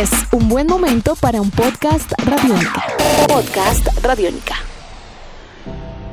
Es un buen momento para un podcast radiónica. Podcast radiónica.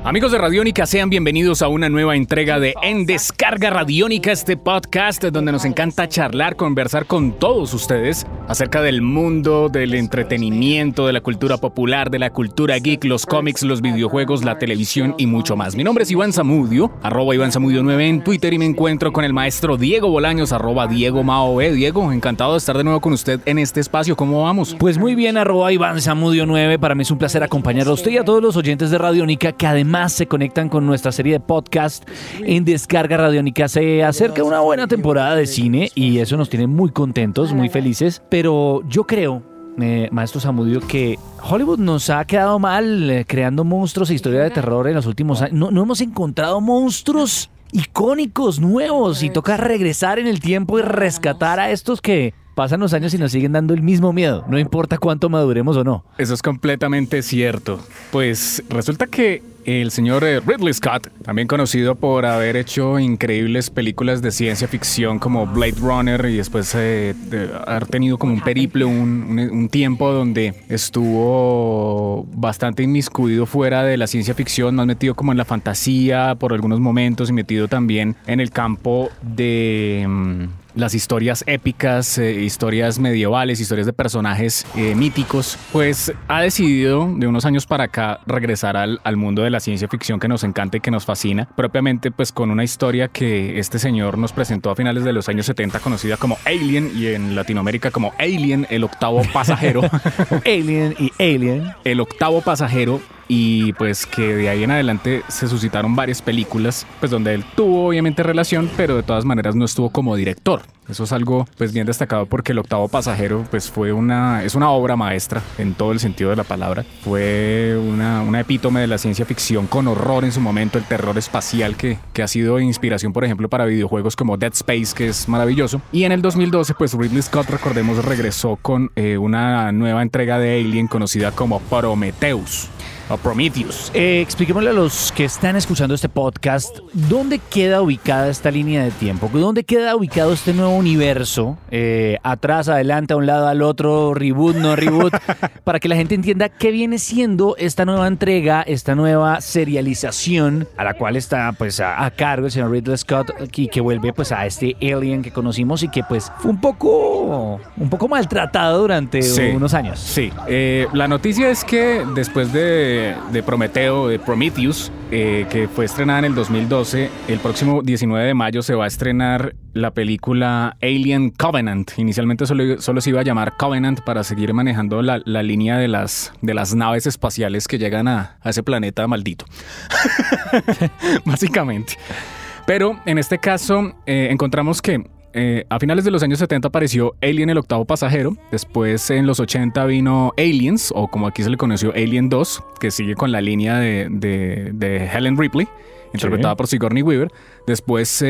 Amigos de Radiónica, sean bienvenidos a una nueva entrega de En Descarga Radiónica, este podcast donde nos encanta charlar, conversar con todos ustedes acerca del mundo, del entretenimiento, de la cultura popular, de la cultura geek, los cómics, los videojuegos, la televisión y mucho más. Mi nombre es Iván Zamudio, arroba Iván Zamudio 9 en Twitter y me encuentro con el maestro Diego Bolaños, arroba Diego Mao. Diego, encantado de estar de nuevo con usted en este espacio. ¿Cómo vamos? Pues muy bien, arroba Iván Zamudio 9. Para mí es un placer acompañar a usted y a todos los oyentes de Radiónica que además se conectan con nuestra serie de podcast en Descarga Radiónica. Se acerca una buena temporada de cine y eso nos tiene muy contentos, muy felices. Yo creo eh, maestro Samudio, que Hollywood nos ha quedado mal eh, creando monstruos e historia de terror en los últimos años. No, no hemos encontrado monstruos icónicos, nuevos, y toca regresar en el tiempo y rescatar a estos que pasan los años y nos siguen dando el mismo miedo, no importa cuánto maduremos o no. Eso es completamente cierto. Pues resulta que el señor eh, Ridley Scott, también conocido por haber hecho increíbles películas de ciencia ficción como Blade Runner y después eh, haber tenido como un periplo, un, un, tiempo donde estuvo bastante inmiscuido fuera de la ciencia ficción, más metido como en la fantasía por algunos momentos y metido también en el campo de... Mm, las historias épicas, eh, historias medievales, historias de personajes eh, míticos, pues ha decidido de unos años para acá regresar al, al, mundo de la ciencia ficción que nos encanta y que nos fascina, propiamente pues con una historia que este señor nos presentó a finales de los años 70 conocida como Alien y en Latinoamérica como Alien, el octavo pasajero. Alien y Alien. El octavo pasajero y pues que de ahí en adelante se suscitaron varias películas, pues donde él tuvo obviamente relación, pero de todas maneras no estuvo como director. Eso es algo pues bien destacado porque El octavo pasajero pues fue una es una obra maestra en todo el sentido de la palabra. Fue una, una epítome de la ciencia ficción con horror en su momento, el terror espacial que, que ha sido inspiración por ejemplo para videojuegos como Dead Space que es maravilloso. Y en el 2012 pues Ridley Scott recordemos regresó con eh, una nueva entrega de Alien conocida como Prometheus o Prometheus. Eh, expliquémosle a los que están escuchando este podcast, ¿dónde queda ubicada esta línea de tiempo? ¿Dónde queda ubicado este nuevo universo? Eh, atrás, adelante, a un lado, al otro, reboot, no reboot, para que la gente entienda qué viene siendo esta nueva entrega, esta nueva serialización a la cual está pues a, a cargo el señor Ridley Scott y que vuelve pues a este alien que conocimos y que pues fue un poco, un poco maltratado durante Sí. unos años. Sí, eh, la noticia es que después de, de Prometeo, de Prometheus, eh, que fue estrenada en el 2012, el próximo 19 de mayo se va a estrenar la película Alien Covenant. Inicialmente solo, solo se iba a llamar Covenant para seguir manejando la, la línea de las, de las naves espaciales que llegan a, ese planeta maldito. Básicamente. Pero en este caso eh, encontramos que eh, a finales de los años 70 apareció Alien el octavo pasajero, después en los 80 vino Aliens, o como aquí se le conoció Alien 2, que sigue con la línea de, de- de Helen Ripley, interpretada por Sigourney Weaver. Después eh,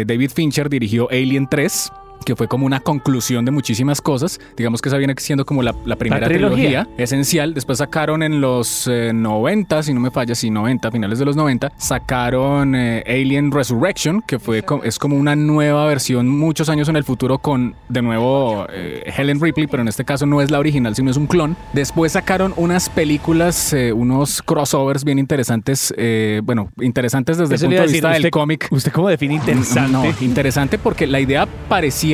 eh, David Fincher dirigió Alien 3 que fue como una conclusión de muchísimas cosas. Digamos que esa viene siendo como la, la primera trilogía. trilogía. esencial. Después sacaron en los eh, 90, si no me falla, sí, 90, finales de los 90, sacaron eh, Alien Resurrection, que fue es como una nueva versión muchos años en el futuro con, de nuevo, eh, Helen Ripley, pero en este caso no es la original, sino es un clon. Después sacaron unas películas, eh, unos crossovers bien interesantes, eh, bueno, interesantes desde Eso el punto de vista decir, del cómic. ¿Usted cómo define interesante? No, interesante porque la idea parecía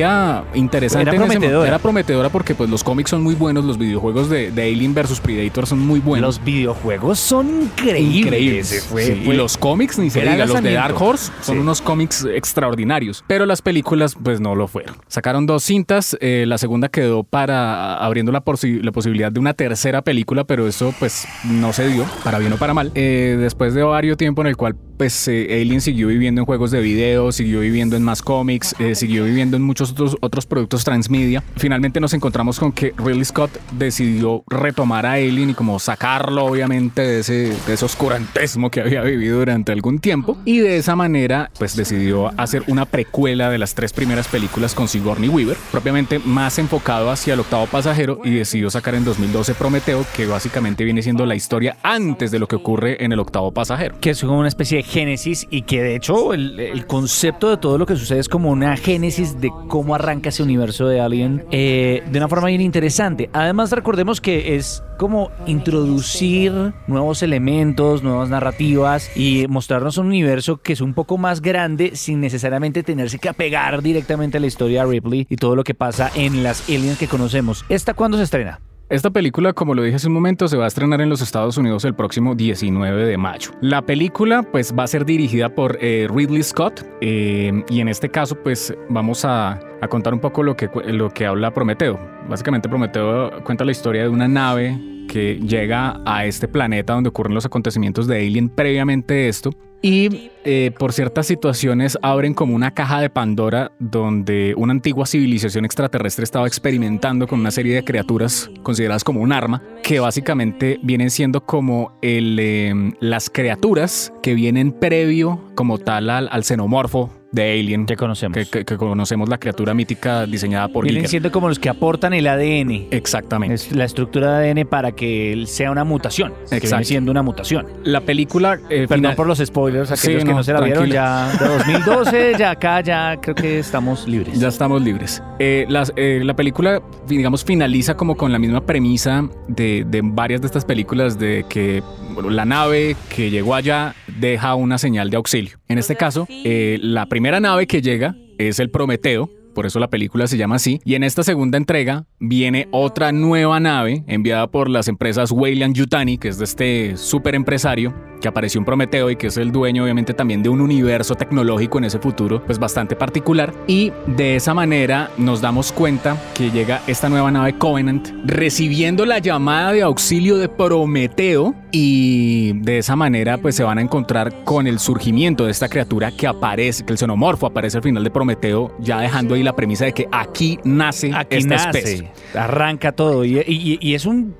interesante. Era prometedora. era prometedora porque pues los cómics son muy buenos, los videojuegos de, de Alien vs Predator son muy buenos. Los videojuegos son increíbles. Increíbles. Se fue- Sí, fue- Y los cómics, ni se diga, los de. Dark Horse son Sí. unos cómics extraordinarios. Pero las películas, pues no lo fueron. Sacaron dos cintas. eh, la segunda quedó para abriendo la, posi- la posibilidad de una tercera película, pero eso, pues, no se dio, para bien o para mal. Eh, después de varios tiempo en el cual, pues, eh, Alien siguió viviendo en juegos de video, siguió viviendo en más cómics, eh, siguió viviendo en muchos otros, otros productos transmedia. Finalmente nos encontramos con que Ridley Scott decidió retomar a Alien y como sacarlo, obviamente, de ese, de ese oscurantismo que había vivido durante algún tiempo. Y de esa manera, pues decidió hacer una precuela de las tres primeras películas con Sigourney Weaver, propiamente más enfocado hacia el octavo pasajero, y decidió sacar en 2012 Prometeo, que básicamente viene siendo la historia antes de lo que ocurre en el octavo pasajero. que es como una especie de génesis y que de hecho el, el concepto de todo lo que sucede es como una génesis de cómo arranca ese universo de Alien eh, de una forma bien interesante. Además, recordemos que es como introducir nuevos elementos, nuevas narrativas y mostrarnos un universo que es un poco más grande sin necesariamente tenerse que apegar directamente a la historia de Ripley y todo lo que pasa en las aliens que conocemos. ¿Esta cuándo se estrena? Esta película, como lo dije hace un momento, se va a estrenar en los Estados Unidos el próximo 19 de mayo. La película, pues, va a ser dirigida por eh, Ridley Scott eh, y en este caso, pues, vamos a, a, contar un poco lo que, lo que habla Prometeo. Básicamente, Prometeo cuenta la historia de una nave que llega a este planeta donde ocurren los acontecimientos de Alien previamente esto. Y eh, por ciertas situaciones abren como una caja de Pandora donde una antigua civilización extraterrestre estaba experimentando con una serie de criaturas consideradas como un arma, que básicamente vienen siendo como el, eh, las criaturas que vienen previo como tal al, al xenomorfo de Alien. Que conocemos. Que, que, que, conocemos la criatura mítica diseñada por Vienen Giger. siendo como los que aportan el ADN. Exactamente. Es la estructura de ADN para que sea una mutación. Que viene siendo una mutación. La película... Eh, Perdón final... por los spoilers, aquellos sí, que no, no se la vieron ya de 2012, ya acá ya creo que estamos libres. Ya estamos libres. Eh, las, eh, la película, digamos, finaliza como con la misma premisa de, de varias de estas películas de que bueno, la nave que llegó allá deja una señal de auxilio. En este caso, eh, la primera nave que llega es el Prometeo, por eso la película se llama así. Y en esta segunda entrega viene otra nueva nave enviada por las empresas Weyland Yutani, que es de este súper empresario que apareció en Prometeo y que es el dueño obviamente también de un universo tecnológico en ese futuro pues bastante particular y de esa manera nos damos cuenta que llega esta nueva nave Covenant recibiendo la llamada de auxilio de Prometeo y de esa manera pues se van a encontrar con el surgimiento de esta criatura que aparece, que el xenomorfo aparece al final de Prometeo ya dejando ahí la premisa de que aquí nace aquí esta nace, especie. Arranca todo y, y, y es un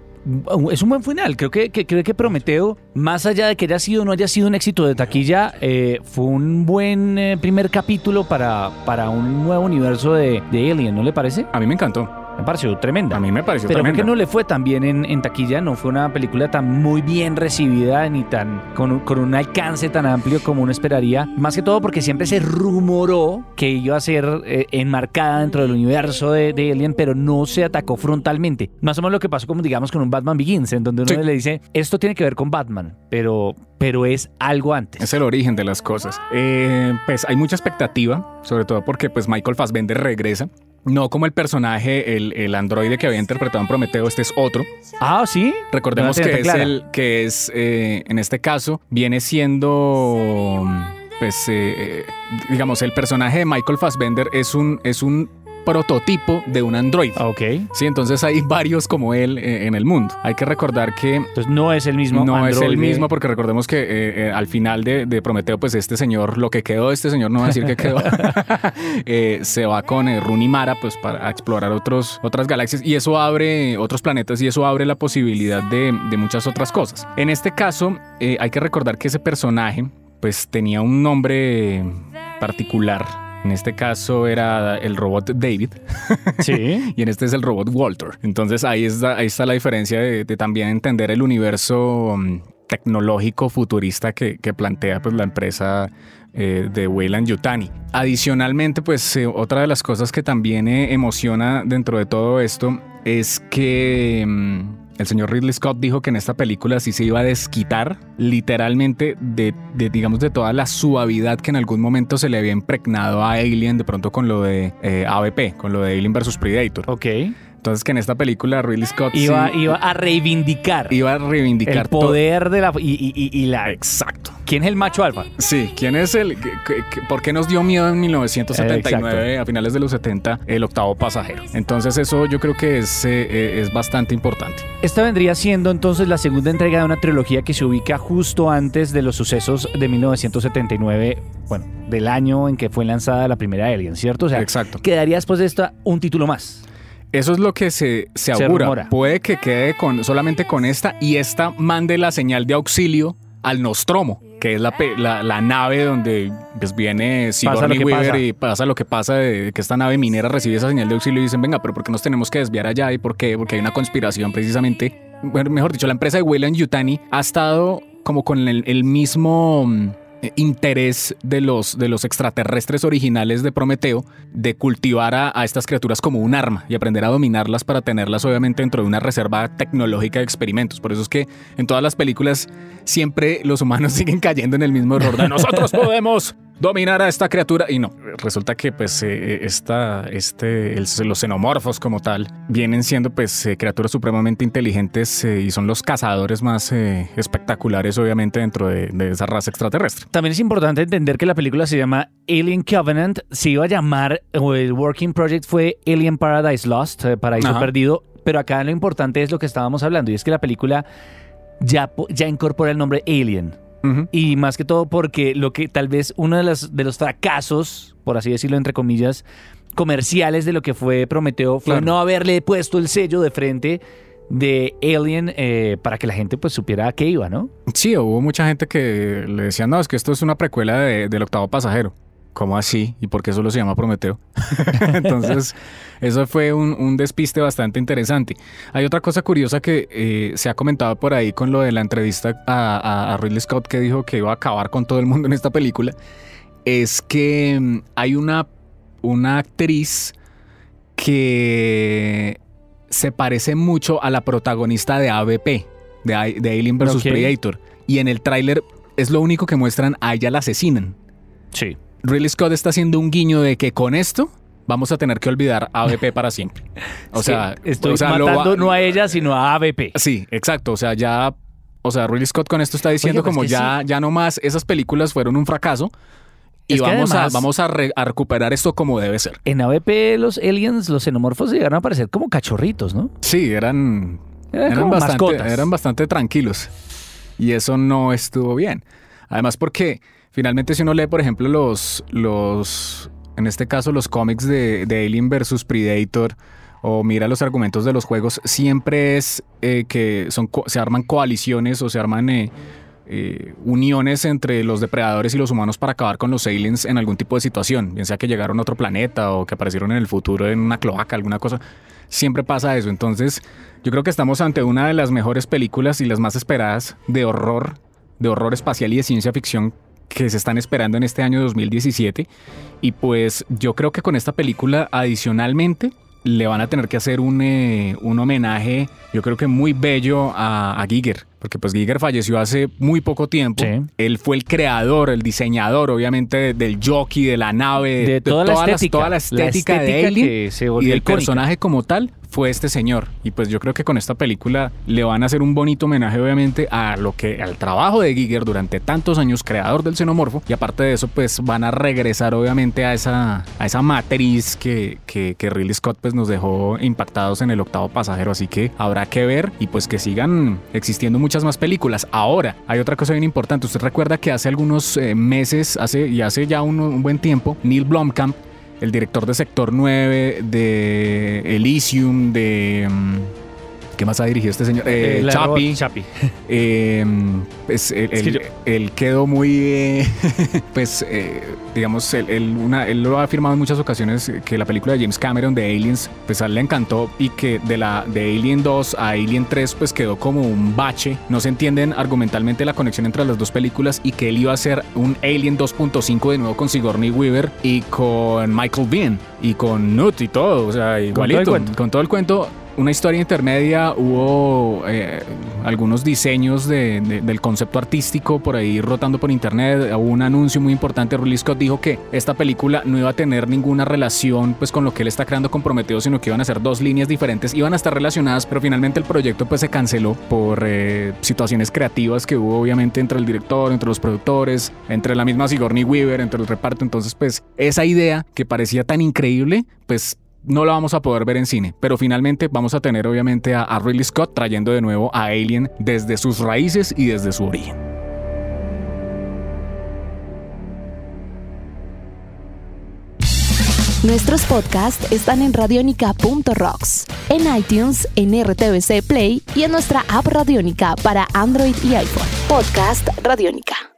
es un buen final. Creo que, creo que Prometeo, más allá de que haya sido o no haya sido un éxito de taquilla, eh, fue un buen eh, primer capítulo para, para un nuevo universo de, de Alien, ¿no le parece? A mí me encantó. Me pareció tremenda. A mí me pareció Pero tremenda. que no le fue tan bien en, en, taquilla, no fue una película tan muy bien recibida ni tan con, con, un alcance tan amplio como uno esperaría. Más que todo porque siempre se rumoró que iba a ser eh, enmarcada dentro del universo de, de, Alien, pero no se atacó frontalmente. Más o menos lo que pasó como digamos con un Batman Begins, en donde uno sí. le dice, esto tiene que ver con Batman, pero, pero es algo antes. Es el origen de las cosas. Eh, pues hay mucha expectativa, sobre todo porque pues Michael Fassbender regresa. No como el personaje, el, el, androide que había interpretado en Prometeo, este es otro. Ah, sí. Recordemos que es, el, que es, eh, en este caso, viene siendo, pues, eh, digamos, el personaje de Michael Fassbender es un, es un prototipo de un Android. Ok. Sí, entonces hay varios como él eh, en el mundo. Hay que recordar que... Entonces no es el mismo. No Android. es el mismo porque recordemos que eh, eh, al final de, de, Prometeo, pues este señor, lo que quedó de este señor, no va a decir que quedó, se va con Runi Mara pues para explorar otros, otras galaxias y eso abre otros planetas y eso abre la posibilidad de, de muchas otras cosas. En este caso, hay que recordar que ese personaje pues tenía un nombre particular en este caso era el robot David. Sí. y en este es el robot Walter. Entonces ahí está, ahí está la diferencia de, de también entender el universo um, tecnológico futurista que, que, plantea pues, la empresa eh, de Weyland Yutani. Adicionalmente, pues eh, otra de las cosas que también eh, emociona dentro de todo esto es que... El señor Ridley Scott dijo que en esta película sí se iba a desquitar literalmente de, digamos, de toda la suavidad que en algún momento se le había impregnado a Alien de pronto con lo de eh, AVP, con lo de Alien vs Predator. Ok. Entonces que en esta película Ridley Scott iba, sí, iba a reivindicar. Iba a reivindicar el poder de la y, y, y, la exacto. ¿Quién es el macho alfa? Sí, ¿quién es el por qué nos dio miedo en 1979 eh, a finales de los 70 el octavo pasajero? Entonces eso yo creo que es, eh, es bastante importante. Esta vendría siendo entonces la segunda entrega de una trilogía que se ubica justo antes de los sucesos de 1979, bueno, del año en que fue lanzada la primera Alien, ¿cierto? O sea, Exacto. quedaría después de esta un título más. Eso es lo que se, se augura. Se Puede que quede con, solamente con esta y esta mande la señal de auxilio al Nostromo, que es la, la, la nave donde pues, viene Sigourney Weaver pasa. y pasa lo que pasa de que esta nave minera recibe esa señal de auxilio y dicen, venga, pero ¿por qué nos tenemos que desviar allá? ¿Y por qué? Porque hay una conspiración precisamente. Bueno, mejor dicho, la empresa de Weyland Yutani ha estado como con el, el mismo eh, interés de los, de los extraterrestres originales de Prometeo de cultivar a, estas criaturas como un arma y aprender a dominarlas para tenerlas obviamente dentro de una reserva tecnológica de experimentos. Por eso es que en todas las películas siempre los humanos siguen cayendo en el mismo error nosotros podemos dominar a esta criatura. Y no, resulta que pues eh, esta, este, el, los xenomorfos como tal vienen siendo pues eh, criaturas supremamente inteligentes eh, y son los cazadores más eh, espectaculares obviamente dentro de, de, esa raza extraterrestre. También es importante entender que la película se llama Alien Covenant, se iba a llamar, o el Working Project fue Alien Paradise Lost, Paraíso Ajá. Perdido, pero acá lo importante es lo que estábamos hablando y es que la película ya, ya incorpora el nombre Alien. Uh -huh. Y más que todo porque lo que tal vez uno de los, de los fracasos, por así decirlo entre comillas, comerciales de lo que fue Prometeo fue claro. no haberle puesto el sello de frente de Alien eh, para que la gente pues supiera a qué iba, ¿no? Sí, hubo mucha gente que le decía, no, es que esto es una precuela de, del octavo pasajero. ¿Cómo así? ¿Y por qué solo se llama Prometeo? Entonces, eso fue un, un, despiste bastante interesante. Hay otra cosa curiosa que eh, se ha comentado por ahí con lo de la entrevista a, a, Ridley Scott que dijo que iba a acabar con todo el mundo en esta película. Es que mm, hay una, una actriz que se parece mucho a la protagonista de ABP, de, de Alien vs. Okay. Predator. Y en el tráiler es lo único que muestran, a ella la asesinan. Sí. Ridley Scott está haciendo un guiño de que con esto vamos a tener que olvidar a ABP para siempre. O sea, estoy o sea, matando va... no a ella, sino a ABP. Sí, exacto. O sea, ya, o sea, Ridley Scott con esto está diciendo Oye, pues como ya, sí. ya no más, esas películas fueron un fracaso. Y es vamos, además, a, vamos a, re, a, recuperar esto como debe ser. En ABP los aliens, los xenomorfos llegaron a aparecer como cachorritos, ¿no? Sí, eran, eran, eran bastante, eran bastante tranquilos. Y eso no estuvo bien. Además porque finalmente si uno lee, por ejemplo, los, los en este caso los cómics de, Alien vs. Predator, o mira los argumentos de los juegos, siempre es eh, que se arman coaliciones o se arman eh, eh, uniones entre los depredadores y los humanos para acabar con los aliens en algún tipo de situación, bien sea que llegaron a otro planeta o que aparecieron en el futuro en una cloaca, alguna cosa. Siempre pasa eso. Entonces, yo creo que estamos ante una de las mejores películas y las más esperadas de horror, de horror espacial y de ciencia ficción que se están esperando en este año 2017. Y pues yo creo que con esta película adicionalmente le van a tener que hacer un, eh, un homenaje, yo creo que muy bello a, a, Giger, porque pues Giger falleció hace muy poco tiempo. Sí. Él fue el creador, el diseñador, obviamente, del jockey, de la nave, de, de toda, toda, la estética, toda, la estética, la estética de Alien y del icónica. personaje como tal fue este señor. Y pues yo creo que con esta película le van a hacer un bonito homenaje, obviamente, a lo que, al trabajo de Giger durante tantos años, creador del xenomorfo. Y aparte de eso, pues van a regresar, obviamente, a esa, a esa matriz que, que, que Ridley Scott pues, nos dejó impactados en el octavo pasajero. Así que habrá que ver y pues que sigan existiendo muchas más películas. Ahora, hay otra cosa bien importante. Usted recuerda que hace algunos eh, meses, hace, y hace ya un, un buen tiempo, Neil Blomkamp el director de Sector 9, de Elysium, de... Um, ¿Qué más ha dirigido este señor? Eh, eh, Chapi. Chapi. Eh, pues él, es que él, quedó muy, eh, pues, digamos, él, él, una, él, lo ha afirmado en muchas ocasiones que la película de James Cameron de Aliens, pues a él le encantó y que de la de Alien 2 a Alien 3, pues quedó como un bache. No se entienden argumentalmente la conexión entre las dos películas y que él iba a hacer un Alien 2.5 de nuevo con Sigourney Weaver y con Michael Biehn y con Nut y todo, o sea, igualito, con todo el cuento. Con todo el cuento una historia intermedia, hubo eh, algunos diseños de, de, del concepto artístico por ahí rotando por internet, hubo un anuncio muy importante, Ridley Scott dijo que esta película no iba a tener ninguna relación pues con lo que él está creando comprometido, sino que iban a ser dos líneas diferentes, iban a estar relacionadas, pero finalmente el proyecto pues se canceló por eh, situaciones creativas que hubo obviamente entre el director, entre los productores, entre la misma Sigourney Weaver, entre el reparto, entonces pues esa idea que parecía tan increíble, pues no la vamos a poder ver en cine, pero finalmente vamos a tener obviamente a, a Ridley Scott trayendo de nuevo a Alien desde sus raíces y desde su origen. Nuestros podcasts están en radionica.rocks, en iTunes, en RTVC Play y en nuestra app Radionica para Android y iPhone. Podcast Radionica.